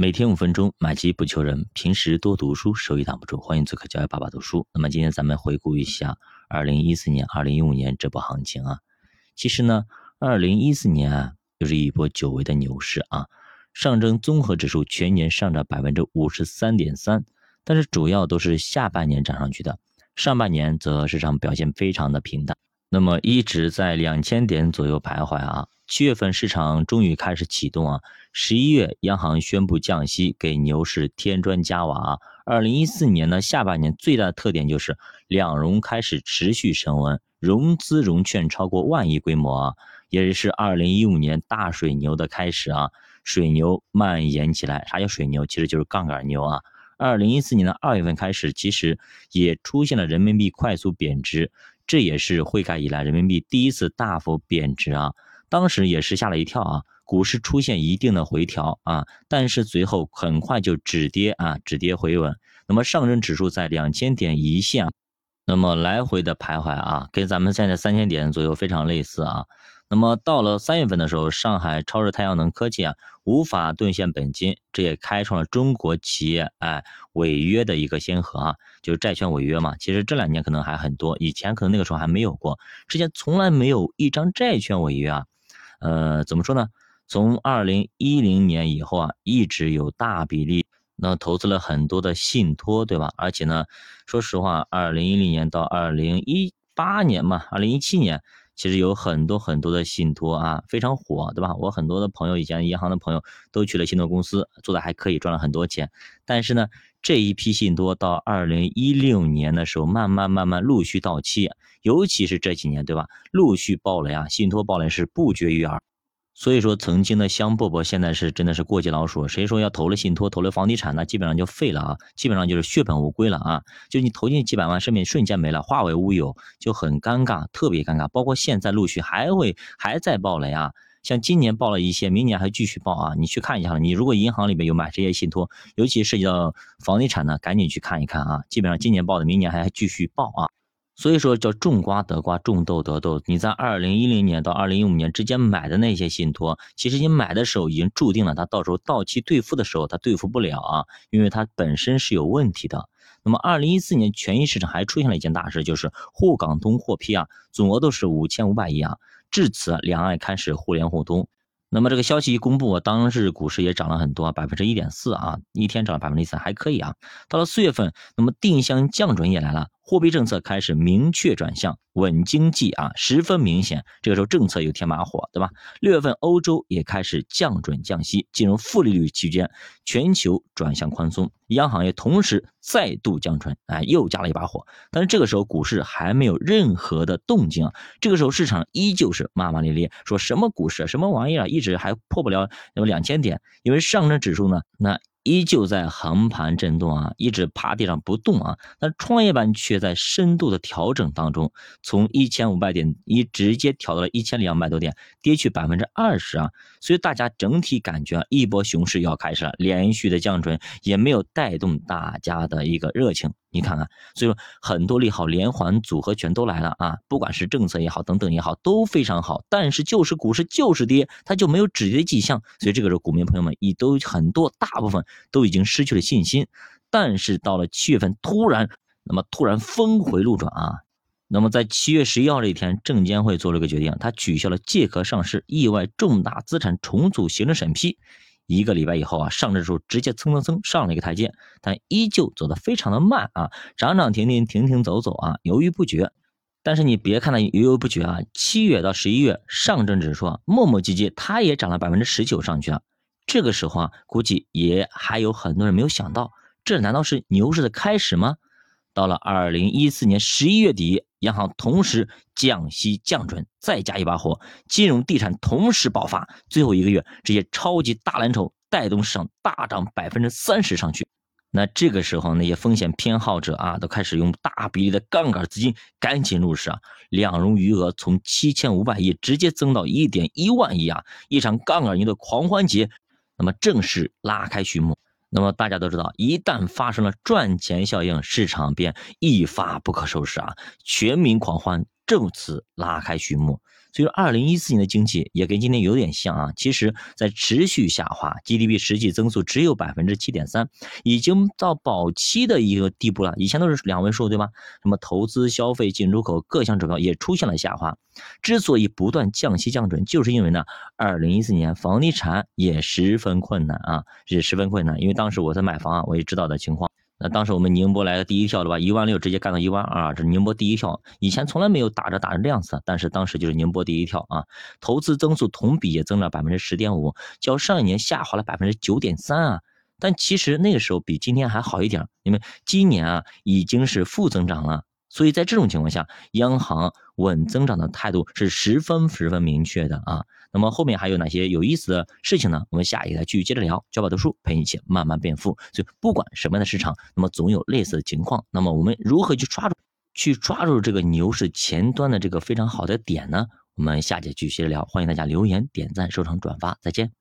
每天五分钟，买基不求人。平时多读书，收益挡不住。欢迎做客教育爸爸读书。那么今天咱们回顾一下二零一四年、二零一五年这波行情啊。其实呢，二零一四年啊，又是一波久违的牛市啊。上证综合指数全年上涨百分之五十三点三，但是主要都是下半年涨上去的，上半年则市场表现非常的平淡，那么一直在两千点左右徘徊啊。七月份市场终于开始启动啊！十一月央行宣布降息，给牛市添砖加瓦。二零一四年呢下半年最大的特点就是两融开始持续升温，融资融券超过万亿规模啊，也是二零一五年大水牛的开始啊！水牛蔓延起来，啥叫水牛？其实就是杠杆牛啊！二零一四年的二月份开始，其实也出现了人民币快速贬值，这也是汇改以来人民币第一次大幅贬值啊！当时也是吓了一跳啊，股市出现一定的回调啊，但是随后很快就止跌啊，止跌回稳。那么上证指数在两千点一线，那么来回的徘徊啊，跟咱们现在三千点左右非常类似啊。那么到了三月份的时候，上海超日太阳能科技啊无法兑现本金，这也开创了中国企业哎违约的一个先河啊，就是债券违约嘛。其实这两年可能还很多，以前可能那个时候还没有过，之前从来没有一张债券违约啊。呃，怎么说呢？从二零一零年以后啊，一直有大比例那投资了很多的信托，对吧？而且呢，说实话，二零一零年到二零一八年嘛，二零一七年其实有很多很多的信托啊，非常火，对吧？我很多的朋友，以前银行的朋友都去了信托公司，做的还可以，赚了很多钱。但是呢，这一批信托到二零一六年的时候，慢慢慢慢陆续到期。尤其是这几年，对吧？陆续爆雷啊，信托爆雷是不绝于耳。所以说，曾经的香饽饽现在是真的是过街老鼠。谁说要投了信托、投了房地产，那基本上就废了啊，基本上就是血本无归了啊。就你投进几百万，生命瞬间没了，化为乌有，就很尴尬，特别尴尬。包括现在陆续还会还在爆雷啊，像今年爆了一些，明年还继续爆啊。你去看一下，你如果银行里面有买这些信托，尤其涉及到房地产的，赶紧去看一看啊。基本上今年爆的，明年还继续爆啊。所以说叫种瓜得瓜，种豆得豆。你在二零一零年到二零一五年之间买的那些信托，其实你买的时候已经注定了，它到时候到期兑付的时候它兑付不了啊，因为它本身是有问题的。那么二零一四年权益市场还出现了一件大事，就是沪港通获批啊，总额度是五千五百亿啊。至此，两岸开始互联互通。那么这个消息一公布，当日股市也涨了很多，百分之一点四啊，一天涨了百分之三，还可以啊。到了四月份，那么定向降准也来了。货币政策开始明确转向稳经济啊，十分明显。这个时候政策又添把火，对吧？六月份欧洲也开始降准降息，进入负利率期间，全球转向宽松，央行也同时再度降准，哎，又加了一把火。但是这个时候股市还没有任何的动静啊，这个时候市场依旧是骂骂咧咧，说什么股市什么玩意儿，一直还破不了那么两千点，因为上证指数呢，那。依旧在横盘震动啊，一直趴地上不动啊。那创业板却在深度的调整当中，从一千五百点一直接调到了一千两百多点，跌去百分之二十啊。所以大家整体感觉啊一波熊市要开始了，连续的降准也没有带动大家的一个热情。你看看，所以说很多利好连环组合拳都来了啊，不管是政策也好，等等也好，都非常好。但是就是股市就是跌，它就没有止跌迹象，所以这个时候股民朋友们已都很多大部分都已经失去了信心。但是到了七月份，突然那么突然峰回路转啊，那么在七月十一号这一天，证监会做了个决定，它取消了借壳上市、意外重大资产重组行政审批。一个礼拜以后啊，上证指数直接蹭蹭蹭上了一个台阶，但依旧走得非常的慢啊，涨涨停停，停停走走啊，犹豫不决。但是你别看它犹豫不决啊，七月到十一月，上证指数啊磨磨唧唧，它也涨了百分之十九上去了。这个时候啊，估计也还有很多人没有想到，这难道是牛市的开始吗？到了二零一四年十一月底，央行同时降息降准，再加一把火，金融地产同时爆发。最后一个月，这些超级大蓝筹带动市场大涨百分之三十上去。那这个时候，那些风险偏好者啊，都开始用大比例的杠杆资金赶紧入市啊，两融余额从七千五百亿直接增到一点一万亿啊，一场杠杆牛的狂欢节，那么正式拉开序幕。那么大家都知道，一旦发生了赚钱效应，市场便一发不可收拾啊！全民狂欢就此拉开序幕。所以说，二零一四年的经济也跟今年有点像啊，其实在持续下滑，GDP 实际增速只有百分之七点三，已经到保期的一个地步了。以前都是两位数，对吧？什么投资、消费、进出口各项指标也出现了下滑。之所以不断降息降准，就是因为呢，二零一四年房地产也十分困难啊，也十分困难。因为当时我在买房啊，我也知道的情况。那当时我们宁波来的第一跳，对吧？一万六直接干到一万二，这宁波第一跳。以前从来没有打着打着这样子，但是当时就是宁波第一跳啊！投资增速同比也增了百分之十点五，较上一年下滑了百分之九点三啊。但其实那个时候比今天还好一点，因为今年啊已经是负增长了。所以在这种情况下，央行稳增长的态度是十分十分明确的啊。那么后面还有哪些有意思的事情呢？我们下一个继续接着聊。教宝读书陪你一起慢慢变富。所以不管什么样的市场，那么总有类似的情况。那么我们如何去抓住、去抓住这个牛市前端的这个非常好的点呢？我们下节继续接着聊。欢迎大家留言、点赞、收藏、转发。再见。